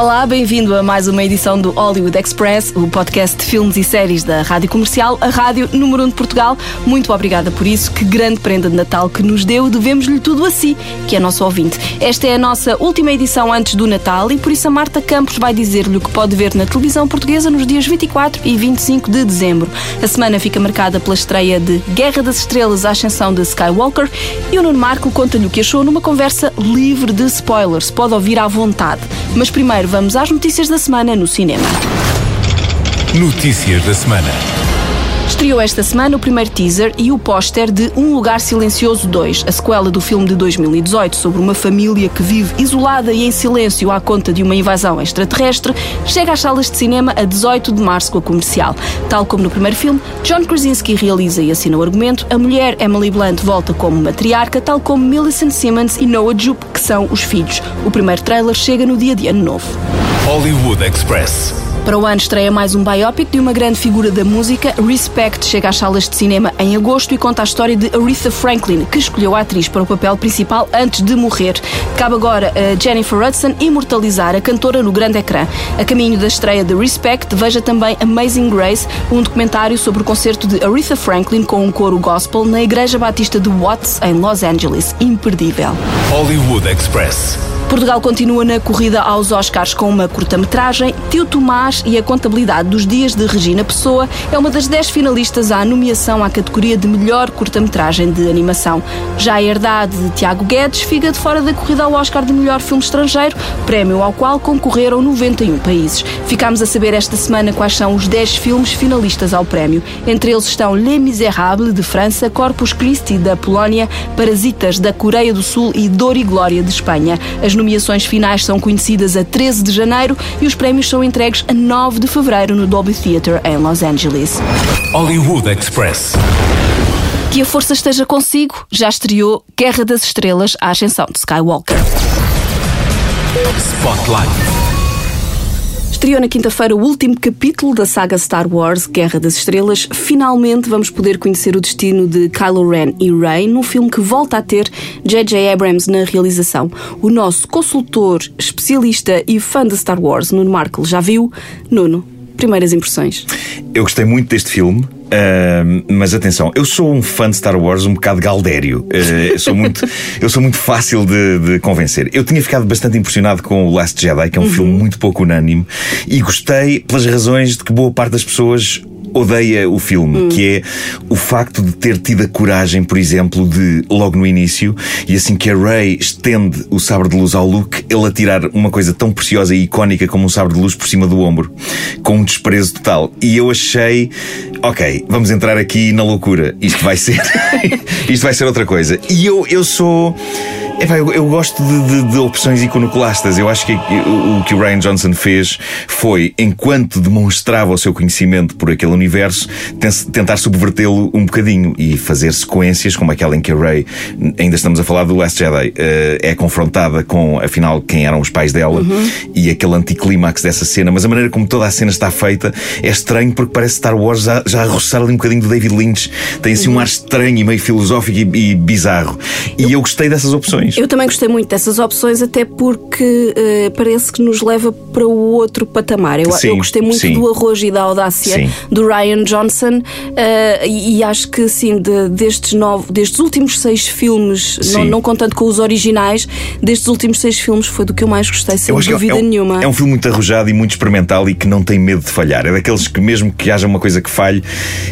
Olá, bem-vindo a mais uma edição do Hollywood Express, o podcast de filmes e séries da Rádio Comercial, a rádio número 1 um de Portugal. Muito obrigada por isso, que grande prenda de Natal que nos deu, devemos-lhe tudo a si, que é nosso ouvinte. Esta é a nossa última edição antes do Natal e por isso a Marta Campos vai dizer-lhe o que pode ver na televisão portuguesa nos dias 24 e 25 de dezembro. A semana fica marcada pela estreia de Guerra das Estrelas, a ascensão de Skywalker e o Nuno Marco conta-lhe o que achou numa conversa livre de spoilers. Pode ouvir à vontade. Mas primeiro, vamos às notícias da semana no cinema. Notícias da semana. Estreou esta semana o primeiro teaser e o póster de Um Lugar Silencioso 2, a sequela do filme de 2018 sobre uma família que vive isolada e em silêncio à conta de uma invasão extraterrestre, chega às salas de cinema a 18 de março com a comercial. Tal como no primeiro filme, John Krasinski realiza e assina o argumento, a mulher Emily Blunt volta como matriarca, tal como Millicent Simmons e Noah Jupe, que são os filhos. O primeiro trailer chega no dia de ano novo. Hollywood Express. Para o ano estreia mais um biopic de uma grande figura da música. Respect chega às salas de cinema em agosto e conta a história de Aretha Franklin, que escolheu a atriz para o papel principal antes de morrer. Cabe agora a Jennifer Hudson imortalizar a cantora no grande ecrã. A caminho da estreia de Respect, veja também Amazing Grace, um documentário sobre o concerto de Aretha Franklin com um coro gospel na Igreja Batista de Watts, em Los Angeles. Imperdível. Hollywood Express. Portugal continua na corrida aos Oscars com uma curta-metragem. Tio Tomás e a contabilidade dos dias de Regina Pessoa é uma das 10 finalistas à nomeação à categoria de melhor curta-metragem de animação. Já a Herdade de Tiago Guedes fica de fora da corrida ao Oscar de melhor filme estrangeiro, prémio ao qual concorreram 91 países. Ficámos a saber esta semana quais são os 10 filmes finalistas ao prémio. Entre eles estão Les Miserables, de França, Corpus Christi, da Polónia, Parasitas, da Coreia do Sul e Dor e Glória, de Espanha. As nomeações finais são conhecidas a 13 de janeiro e os prémios são entregues a 9 de fevereiro no Dolby Theatre em Los Angeles. Hollywood Express. Que a força esteja consigo, já estreou Guerra das Estrelas, a ascensão de Skywalker. Spotlight. Estreou na quinta-feira o último capítulo da saga Star Wars, Guerra das Estrelas. Finalmente vamos poder conhecer o destino de Kylo Ren e Rey num filme que volta a ter J.J. Abrams na realização. O nosso consultor, especialista e fã de Star Wars, Nuno Markle, já viu? Nuno, primeiras impressões. Eu gostei muito deste filme. Uh, mas atenção, eu sou um fã de Star Wars um bocado galdério. Uh, eu, sou muito, eu sou muito fácil de, de, convencer. Eu tinha ficado bastante impressionado com o Last Jedi, que é um uhum. filme muito pouco unânime, e gostei pelas razões de que boa parte das pessoas odeia o filme, hum. que é o facto de ter tido a coragem, por exemplo, de logo no início, e assim que a Rey estende o sabre de luz ao Luke, ele atirar uma coisa tão preciosa e icónica como um sabre de luz por cima do ombro, com um desprezo total. E eu achei, ok, vamos entrar aqui na loucura. Isto vai ser, isto vai ser outra coisa. E eu, eu sou Epá, eu, eu gosto de, de, de, opções iconoclastas. Eu acho que o, o, que o Ryan Johnson fez foi, enquanto demonstrava o seu conhecimento por aquele universo, tentar subvertê-lo um bocadinho e fazer sequências como aquela em que a Rey, ainda estamos a falar do Last Jedi, uh, é confrontada com, afinal, quem eram os pais dela uhum. e aquele anticlímax dessa cena. Mas a maneira como toda a cena está feita é estranho porque parece Star Wars já, já a roçar ali um bocadinho do David Lynch. Tem assim uhum. um ar estranho e meio filosófico e, e bizarro. E eu gostei dessas opções opções. Eu também gostei muito dessas opções, até porque uh, parece que nos leva para o outro patamar. Eu, sim, eu gostei muito sim. do arrojo e da audácia sim. do Ryan Johnson uh, e, e, acho que sim, de, destes, nove, destes últimos seis filmes, não, não, contando com os originais, destes últimos seis filmes foi do que eu mais gostei, sem é dúvida é um, nenhuma. É um filme muito arrojado e muito experimental e que não tem medo de falhar. É daqueles que, mesmo que haja uma coisa que falhe,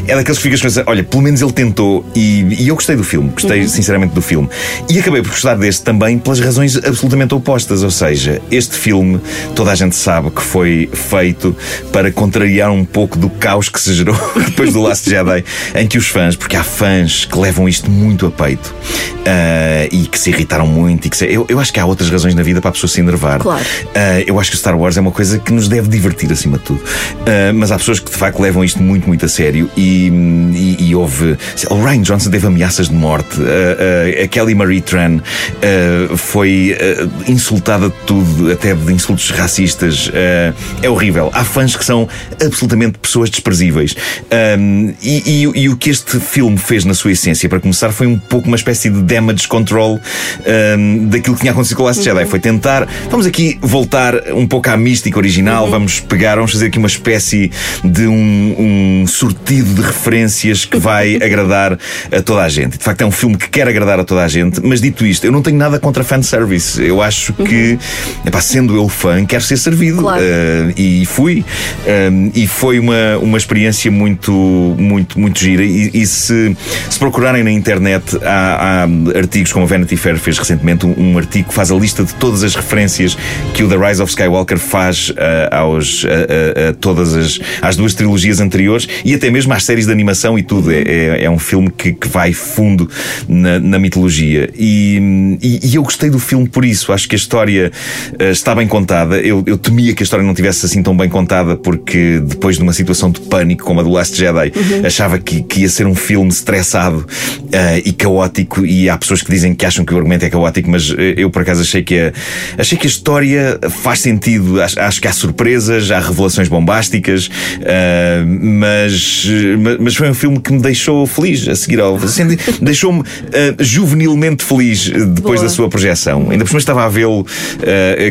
é daqueles que ficas pensando, olha, pelo menos ele tentou e, e eu gostei do filme, gostei uhum. sinceramente do filme. E acabei por gostar também pelas razões absolutamente opostas. Ou seja, este filme, toda a gente sabe que foi feito para contrariar um pouco do caos que se gerou depois do Last Jedi, em que os fãs, porque há fãs que levam isto muito a peito uh, e que se irritaram muito. E que se, eu, eu acho que há outras razões na vida para a pessoa se enervar. Claro. Uh, eu acho que Star Wars é uma coisa que nos deve divertir acima de tudo. Uh, mas há pessoas que de facto levam isto muito, muito a sério e, e, e houve. O Ryan Johnson teve ameaças de morte, a Kelly Marie Tran uh, foi uh, insultada de tudo, até de insultos racistas. Uh, é horrível. Há fãs que são absolutamente pessoas desprezíveis. Um, e, e, e, o que este filme fez na sua essência, para começar, foi um pouco uma espécie de damage control um, daquilo que tinha acontecido com o Last Jedi. Uhum. Foi tentar, vamos aqui voltar um pouco à mística original, uhum. vamos pegar, vamos fazer aqui uma espécie de um, um sortido de referências que vai agradar a toda a gente. De facto, é um filme que quer agradar a toda a gente, mas dito isto, eu não tenho nada contra fanservice. Eu acho que, uhum. epá, sendo eu fã, quero ser servido. Claro. Uh, e fui. Um, e foi uma, uma experiência muito, muito, muito gira. E, e se, se procurarem na internet, há, há, artigos como a Vanity Fair fez recentemente, um, um, artigo que faz a lista de todas as referências que o The Rise of Skywalker faz uh, aos, a, a, todas as, às duas trilogias anteriores e até mesmo às séries de animação e tudo. É, é, é um filme que, que vai fundo na, na mitologia. E, e, e, eu gostei do filme por isso. Acho que a história uh, está bem contada. Eu, eu temia que a história não tivesse assim tão bem contada, porque depois de uma situação de pânico como a do Last Jedi, uhum. achava que, que, ia ser um filme estressado uh, e caótico. E há pessoas que dizem que acham que o argumento é caótico, mas eh, eu por acaso achei que a, achei que a história faz sentido. Acho, acho que há surpresas, há revelações bombásticas, uh, mas, mas foi um filme que me deixou feliz a seguir ao. Assim, Deixou-me juvenilmente feliz depois Boa. da sua projeção. Ainda por cima estava a vê-lo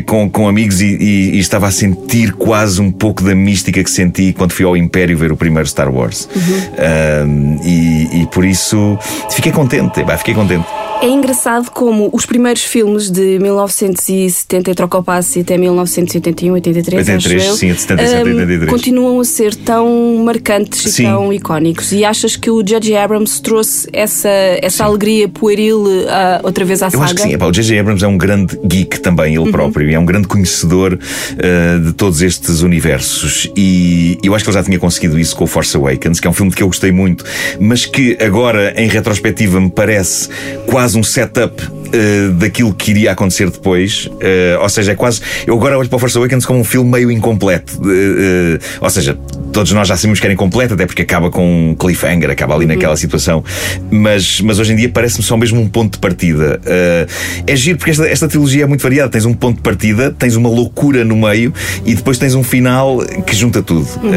com, com amigos e, e, e estava a sentir quase um pouco da mística que senti quando fui ao Império ver o primeiro Star Wars. Uhum. e, e, por isso fiquei contente, bah, fiquei contente. É engraçado como os primeiros filmes de 1970 troca o passe até 1981, 83, 83 acho sim, de 77 um, 83. continuam a ser tão marcantes sim. e tão icónicos. E achas que o J.J. Abrams trouxe essa, essa alegria pueril uh, outra vez à Eu saga? acho que sim. Epá, o J.J. Abrams é um grande geek também, ele uhum. próprio. É um grande conhecedor uh, de todos estes universos. E eu acho que ele já tinha conseguido isso com o Force Awakens, que é um filme que eu gostei muito, mas que agora, em retrospectiva, me parece quase um setup uh, daquilo que iria acontecer depois. Uh, ou seja, é quase. Eu agora olho para o Force Awakens como um filme meio incompleto. Uh, ou seja, todos nós já sabemos que era incompleto, até porque acaba com um cliffhanger, acaba ali naquela uhum. situação. Mas, mas hoje em dia parece-me só mesmo um ponto de partida. é giro porque esta, esta trilogia é muito variada. Tens um ponto de partida, tens uma loucura no meio e depois tens um final que junta tudo. Uhum.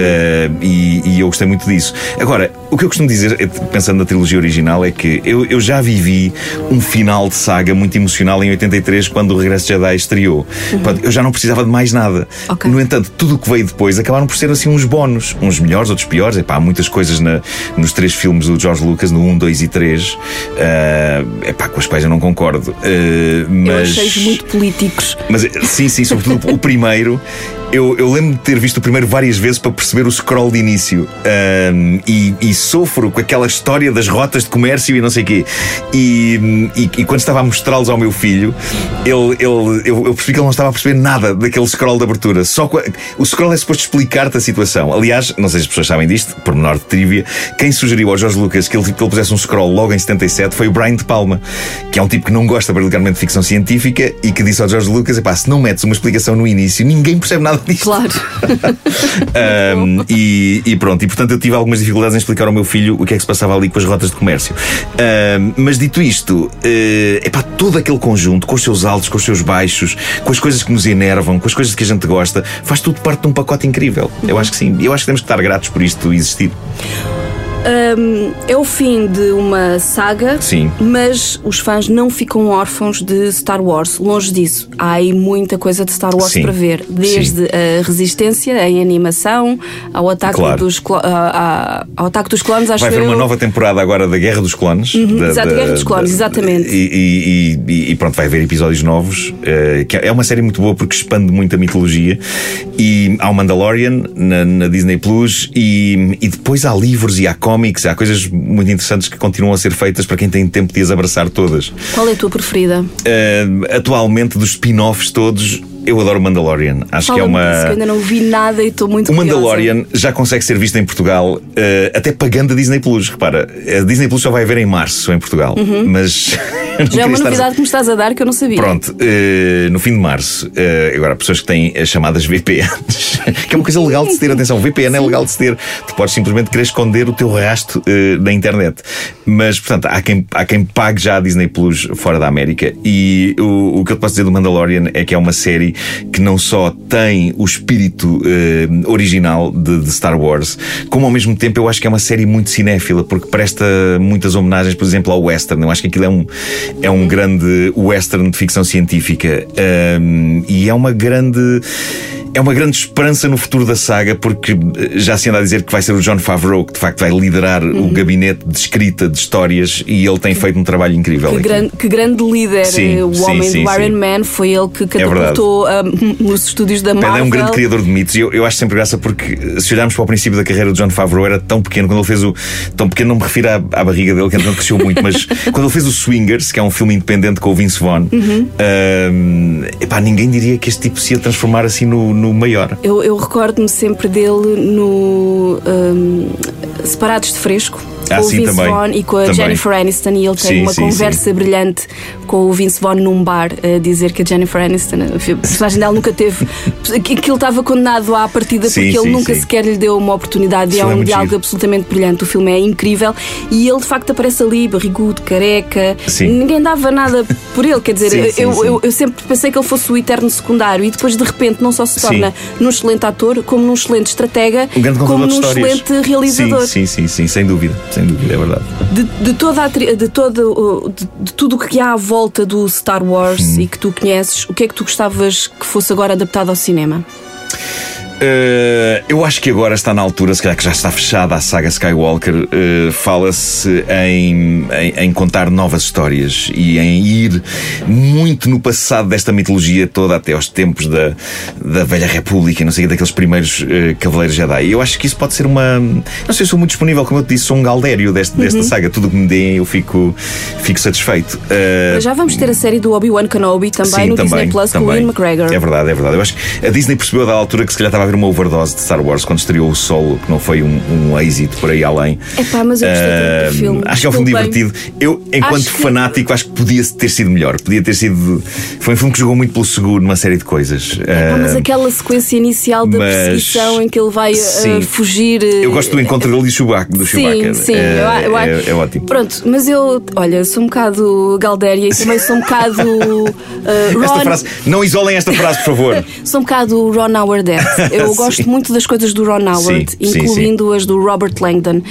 E, e eu gostei muito disso. Agora, o que eu costumo dizer, pensando na trilogia original, é que eu, eu já vivi um final de saga muito emocional em 83, quando o Regresso de Jedi estreou. Uhum. Eu já não precisava de mais nada. Okay. No entanto, tudo o que veio depois acabaram por ser assim uns bónus. Uns melhores, outros piores. Epá, há muitas coisas na, nos três filmes do George Lucas, no 1, 2 e 3, uh, eh, epá, com as quais eu não concordo. Uh, mas... Eu achei muito políticos. Mas, sim, sim, sobretudo o primeiro eu, eu lembro de ter visto o primeiro várias vezes para perceber o scroll de início. Um, e, e, sofro com aquela história das rotas de comércio e não sei o quê. E, e, e, quando estava a mostrá-los ao meu filho, ele, ele, eu, eu, percebi que ele não estava a perceber nada daquele scroll de abertura. Só o scroll é suposto explicar-te a situação. Aliás, não sei se as pessoas sabem disto, por menor de trivia, quem sugeriu ao Jorge Lucas que ele, que ele pusesse um scroll logo em 77 foi o Brian De Palma, que é um tipo que não gosta particularmente de ficção científica e que disse ao Jorge Lucas: se não metes uma explicação no início, ninguém percebe nada disto. Claro. um, e, e, pronto, e portanto eu tive algumas dificuldades em explicar ao meu filho o que é que se passava ali com as rotas de comércio. Um, mas dito isto, é uh, para todo aquele conjunto, com os seus altos, com os seus baixos, com as coisas que nos enervam, com as coisas que a gente gosta, faz tudo parte de um pacote incrível. Eu acho que sim. Eu acho que temos que estar gratos por isto existir. Um, é o fim de uma saga, Sim. mas os fãs não ficam órfãos de Star Wars. Longe disso, há aí muita coisa de Star Wars Sim. para ver, desde Sim. a resistência em animação ao ataque, claro. dos, ao ataque dos clones. Acho Vai haver eu... uma nova temporada agora da Guerra dos Clones. Uhum, da, exato, da, Guerra dos Clones, da, exatamente. E, e, e, pronto, vai haver episódios novos. Uh, que é uma série muito boa porque expande muito a mitologia. E há o Mandalorian na, na Disney Plus, e, e depois há livros e há cómics, há coisas muito interessantes que continuam a ser feitas para quem tem tempo de as abraçar todas. Qual é a tua preferida? Uh, atualmente, dos spin-offs todos, eu adoro Mandalorian. Acho que é uma. disso, eu ainda não vi nada e estou muito O curiosa. Mandalorian já consegue ser visto em Portugal, eh, até pagando a Disney Plus. Repara, a Disney Plus só vai haver em março em Portugal. Mas. Uhum. Já é uma estar- novidade que me estás a dar que eu não sabia. Pronto, eh, no fim de março, eh, agora, pessoas que têm as chamadas VPNs, que é uma coisa legal de se ter, atenção, VPN é legal de se ter. Tu podes simplesmente querer esconder o teu rasto eh, na internet. Mas, portanto, há quem, há quem pague já a Disney Plus fora da América. E o, o que eu te posso dizer do Mandalorian é que é uma série que não só tem o espírito eh, original de, de Star Wars, como ao mesmo tempo eu acho que é uma série muito cinéfila, porque presta muitas homenagens, por exemplo, ao western. Eu acho que aquilo é um, é um grande western de ficção científica. Um, e é uma grande. É uma grande esperança no futuro da saga, porque eh, já se anda a dizer que vai ser o John Favreau que de facto vai liderar o gabinete de escrita de histórias e ele tem feito um trabalho incrível. Que grande, que grande líder, Sim, eh, o homem sim, do Iron. Man, foi ele que verdade. catapultou ah, nos estúdios da Marvel. é um grande criador de mitos e eu, eu acho sempre graça porque eh, se olharmos para o princípio da carreira de John Favreau era tão pequeno quando ele fez o. Tão pequeno não me refiro à, à barriga dele, que entretanto cresceu muito, mas quando ele fez o Swingers, que é um filme independente com o Vince Vaughn, Uhum. epá, ninguém diria que este tipo se ia transformar assim no, no maior. Eu, eu recordo-me sempre dele no ahm, Separados de Fresco. Ah, com o sim, Vince também. Vaughn e com a Também. Jennifer Aniston e ele tem Sim, uma sim, conversa brilhante com o Vince Vaughn num bar a dizer que a Jennifer Aniston, a personagem dela nunca teve que ele estava condenado à partida porque ele nunca sequer lhe deu uma oportunidade e é é um diálogo giro. absolutamente brilhante. O filme é incrível e ele de facto aparece ali, barrigudo, careca. Sim. Ninguém dava nada por ele, quer dizer, eu, eu- eu sempre pensei que ele fosse o eterno secundário e depois de repente não só se torna num excelente ator, como num excelente estratega, Um como num excelente realizador. Sim, sim, sim, sim, sem dúvida, sem dúvida, é verdade. De, de toda a de, todo, de, de tudo o que há à volta do Star Wars Hum. e que tu conheces, o que é que tu gostavas que fosse agora adaptado ao cinema? Uh, eu acho que agora está na altura, se calhar que já está fechada a saga Skywalker, uh, fala-se em, em, em contar novas histórias e em ir muito no passado desta mitologia toda, até aos tempos da, da Velha República e não sei, daqueles primeiros uh, Cavaleiros Jedi. Eu acho que isso pode ser uma. Não sei, eu sou muito disponível, como eu te disse, sou um galdério deste, Uhum. desta saga. Tudo o que me deem, eu fico, fico satisfeito. Já vamos ter a série do Obi-Wan Kenobi também no Disney Plus com o Ian McGregor. É verdade, é verdade. Eu acho que a Disney percebeu a dada altura que se calhar estava a haver uma overdose de Star Wars quando estreou o solo, que não foi um, um êxito por aí além. Epá, mas eu gostei tanto do filme. Acho que é um filme divertido. Eu, enquanto Acho que- fanático, acho que podia ter sido melhor. Podia ter sido. Foi um filme que jogou muito pelo seguro numa série de coisas. Epá, Ah, mas aquela sequência inicial da mas- perseguição em que ele vai uh, Sim. fugir. uh, eu gosto do encontro dele e Chewbacca, do Sim, Chewbacca. sim, É, eu, eu, é- é ótimo. Pronto, mas eu, olha, sou um bocado Galdéria e também sou um bocado uh, Esta Ron. frase, não isolem esta frase, por favor. Sou um bocado Ron Howard Eu Sim. gosto muito das coisas do Ron Howard, Sim, sim, incluindo as do Robert Langdon.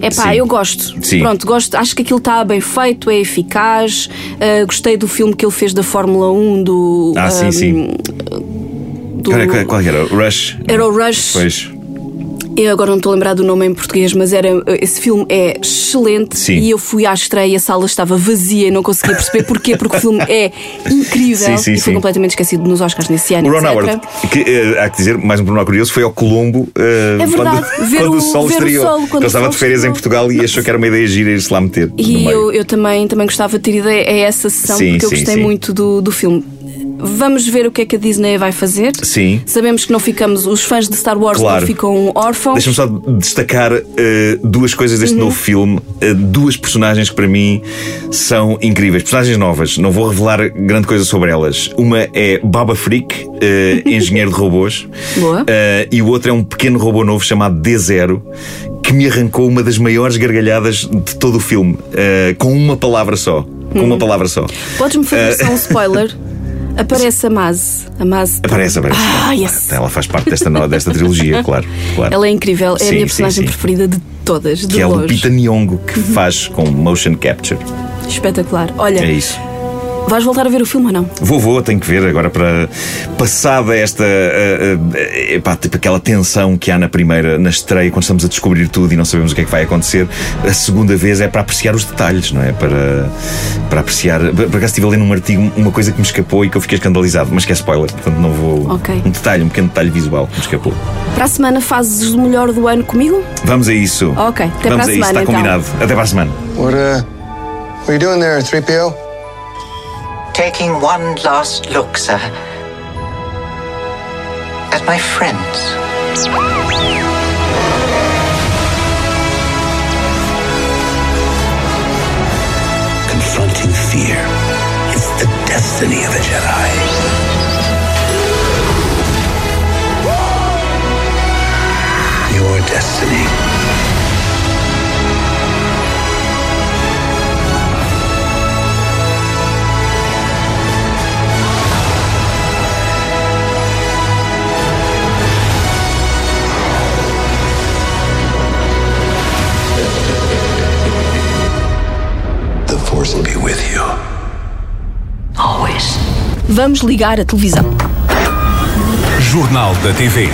É pá, Sim. eu gosto. Sim. Pronto, gosto. Acho que aquilo está bem feito, é eficaz. Uh, gostei do filme que ele fez da Fórmula 1 do. Ah, sim, um, sim. do- Qual, qual, qual era? Rush? Era o Rush. Pois. Eu agora não estou a lembrar do nome em português, mas era esse filme é excelente Sim. e eu fui à estreia e a sala estava vazia e não conseguia perceber porquê, porque o filme é incrível Sim, sim, e foi completamente esquecido nos Oscars nesse ano. Ron. Howard, que eh, há que dizer, mais um pormenor curioso, foi ao Colombo eh, É verdade, quando, ver quando o- o sol ver o estreou. sol, quando o estava de férias em estreou. Portugal e achou que era uma ideia gira ir-se lá meter. E eu, eu também, também gostava de ter ido a essa sessão porque eu gostei muito do, do filme. Vamos ver o que é que a Disney vai fazer. Sim. Sabemos que não ficamos, os fãs de Star Wars Claro. não ficam órfãos. Deixa-me só destacar eh, duas coisas deste Uhum. novo filme. Eh, duas personagens que para mim são incríveis. Personagens novas. Não vou revelar grande coisa sobre elas. Uma é Baba Freak, eh, engenheiro de robôs. Boa. E o outro é um pequeno robô novo chamado D0 que me arrancou uma das maiores gargalhadas de todo o filme. eh, com uma palavra só. Com uma palavra só. Podes-me fazer Eh, só um spoiler? Aparece a Maz. A Maz Aparece, aparece. Ah, yes. Ela faz parte desta, desta trilogia, claro. claro. Ela é incrível, é a Sim, minha sim, personagem sim. preferida de todas, de Que é a longe. Uhum. Lupita Nyong'o que faz com motion capture. Espetacular. Olha, É isso. Vais voltar a ver o filme ou não? Vou, vou, tenho que ver agora para. Passada esta. eh, eh, epá, tipo aquela tensão que há na primeira, na estreia, quando estamos a descobrir tudo e não sabemos o que é que vai acontecer. A segunda vez é para apreciar os detalhes, não é? Para, para apreciar. Por acaso estive a ler num artigo uma coisa que me escapou e que eu fiquei escandalizado, mas que é spoiler, portanto não vou. Ok. Um detalhe, um pequeno detalhe visual que me escapou. Para a semana fazes o melhor do ano comigo? Vamos a isso. Ok, até Vamos para a a isso, semana, está então. combinado. Até para a semana. What, uh, what are you doing there, 3PO? Taking one last look, sir. at my friends. Confronting fear is the destiny of a Jedi. Your destiny. Vamos ligar a televisão. Jornal da TV.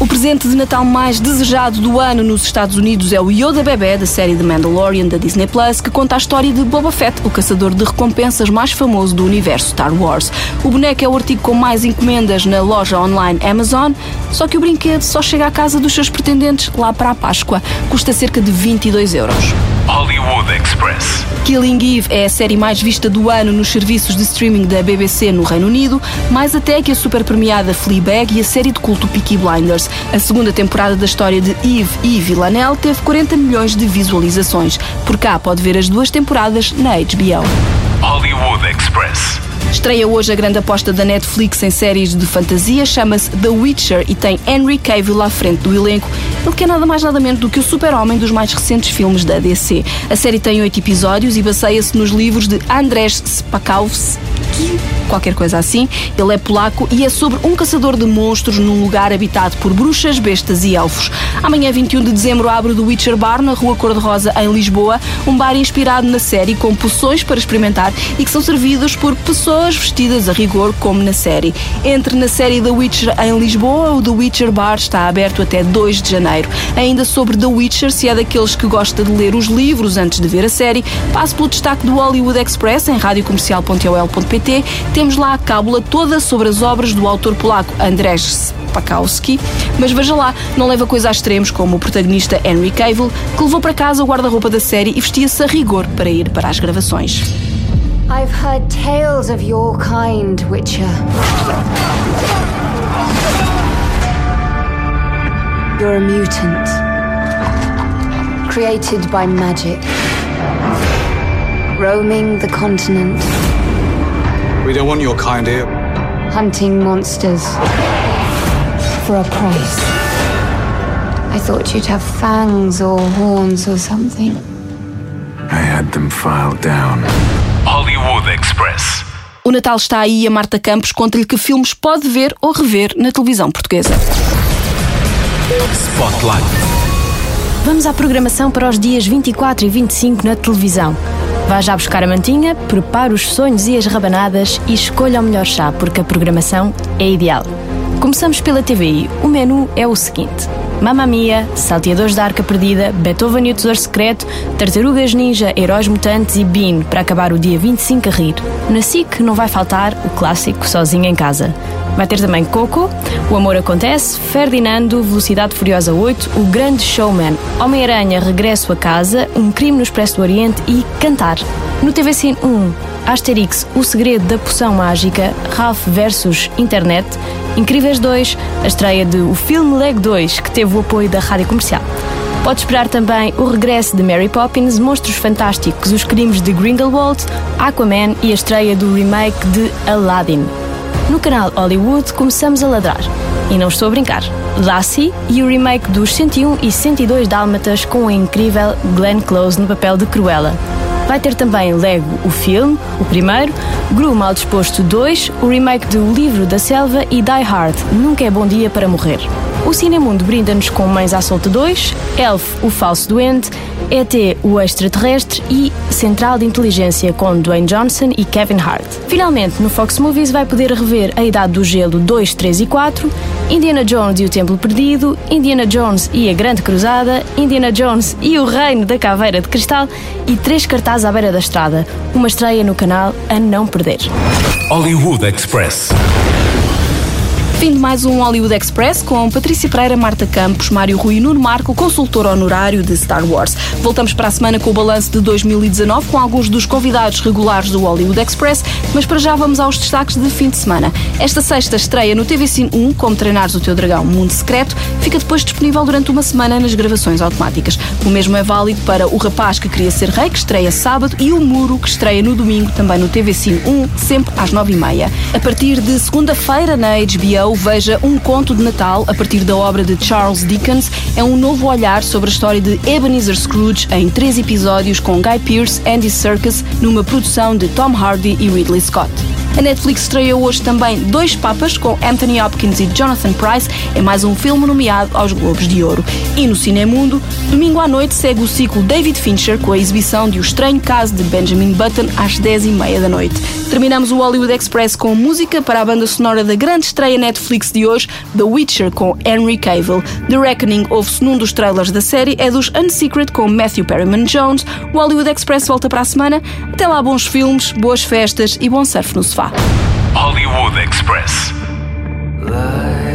O presente de Natal mais desejado do ano nos Estados Unidos é o Yoda Bebé, da série The Mandalorian da Disney Plus, que conta a história de Boba Fett, o caçador de recompensas mais famoso do universo Star Wars. O boneco é o artigo com mais encomendas na loja online Amazon, só que o brinquedo só chega à casa dos seus pretendentes lá para a Páscoa. Custa cerca de 22 euros. Hollywood Express. Killing Eve é a série mais vista do ano nos serviços de streaming da BBC no Reino Unido, mais até que a super premiada Fleabag e a série de culto Peaky Blinders. A segunda temporada da história de Eve e Villanelle teve 40 milhões de visualizações. Por cá pode ver as duas temporadas na HBO. Hollywood Express. Estreia hoje a grande aposta da Netflix em séries de fantasia, chama-se The Witcher e tem Henry Cavill à frente do elenco. Ele que é nada mais nada menos do que o super-homem dos mais recentes filmes da DC. A série tem oito episódios e baseia-se nos livros de Andrzej Spakowski, qualquer coisa assim. Ele é polaco e é sobre um caçador de monstros num lugar habitado por bruxas, bestas e elfos. Amanhã, 21 de dezembro, abre o The Witcher Bar na Rua Cor-de-Rosa, em Lisboa, um bar inspirado na série com poções para experimentar e que são servidos por pessoas vestidas a rigor, como na série. Entre na série The Witcher em Lisboa, o The Witcher Bar está aberto até 2 de janeiro. Ainda sobre The Witcher, se é daqueles que gosta de ler os livros antes de ver a série, passe pelo destaque do Hollywood Express em radiocomercial.ol.pt. Temos lá a cábula toda sobre as obras do autor polaco Andrzej Spakowski, mas veja lá, não leva coisa a extremos como o protagonista Henry Cavill, que levou para casa o guarda-roupa da série e vestia-se a rigor para ir para as gravações. I've heard tales of your kind, Witcher. You're a mutant. Created by magic. Roaming the continent, We don't want your kind here. hunting monsters. For a price. I thought you'd have fangs or horns or something. I had them filed down. Hollywood Express. O Natal está aí e a Marta Campos conta-lhe que filmes pode ver ou rever na televisão portuguesa. Spotlight. Vamos à programação para os dias 24 e 25 na televisão. Vá já buscar a mantinha, prepare os sonhos e as rabanadas e escolha o melhor chá, porque a programação é ideal. Começamos pela TVI. O menu é o seguinte: Mamma Mia, Salteadores da Arca Perdida, Beethoven e o Tesouro Secreto, Tartarugas Ninja, Heróis Mutantes e Bean, para acabar o dia 25 a rir. Na SIC não vai faltar o clássico Sozinho em Casa. Vai ter também Coco, O Amor Acontece, Ferdinando, Velocidade Furiosa 8, O Grande Showman, Homem-Aranha, Regresso a Casa, Um Crime no Expresso do Oriente e Cantar. No TV Cine 1, Asterix, O Segredo da Poção Mágica, Ralph versus Internet, Incríveis 2, a estreia de O Filme Leg 2, que teve o apoio da Rádio Comercial. Pode esperar também o regresso de Mary Poppins, Monstros Fantásticos, Os Crimes de Grindelwald, Aquaman e a estreia do remake de Aladdin. No canal Hollywood começamos a ladrar. E não estou a brincar. Lassie e o remake dos 101 e 102 Dálmatas com a incrível Glenn Close no papel de Cruella. Vai ter também Lego, o filme, o primeiro, Gru Mal Disposto 2, o remake de O Livro da Selva e Die Hard, Nunca é Bom Dia para Morrer. O Cinemundo brinda-nos com Mães à Solta 2, Elf, o Falso Doente, ET, o Extraterrestre e Central de Inteligência com Dwayne Johnson e Kevin Hart. Finalmente, no Fox Movies vai poder rever A Idade do Gelo 2, 3 e 4, Indiana Jones e o Templo Perdido, Indiana Jones e a Grande Cruzada, Indiana Jones e o Reino da Caveira de Cristal e três cartazes à beira da estrada. Uma estreia no canal a não perder. Hollywood Express. Fim de mais um Hollywood Express com Patrícia Pereira, Marta Campos, Mário Rui e Nuno Marco, consultor honorário de Star Wars. Voltamos para a semana com o balanço de 2019 com alguns dos convidados regulares do Hollywood Express, mas para já vamos aos destaques de fim de semana. Esta sexta estreia no TV Cine 1 Como Treinares o Teu Dragão Mundo Secreto, fica depois disponível durante uma semana nas gravações automáticas. O mesmo é válido para O Rapaz que Queria Ser Rei, que estreia sábado, e O Muro, que estreia no domingo, também no TV Cine 1, sempre às 9h30. A partir de segunda-feira na HBO, veja Um Conto de Natal, a partir da obra de Charles Dickens. É um novo olhar sobre a história de Ebenezer Scrooge em três episódios com Guy Pearce, Andy Serkis, numa produção de Tom Hardy e Ridley Scott. A Netflix estreou hoje também Dois Papas com Anthony Hopkins e Jonathan Price. É mais um filme nomeado aos Globos de Ouro. E no Cinemundo, domingo à noite segue o ciclo David Fincher com a exibição de O Estranho Caso de Benjamin Button às 10h30 da noite. Terminamos o Hollywood Express com música para a banda sonora da grande estreia Netflix de hoje, The Witcher com Henry Cavill. The Reckoning ouve-se num dos trailers da série, é dos Unsecret com Matthew Perryman Jones. O Hollywood Express volta para a semana. Até lá, bons filmes, boas festas e bom surf no sofá. Hollywood Express. Break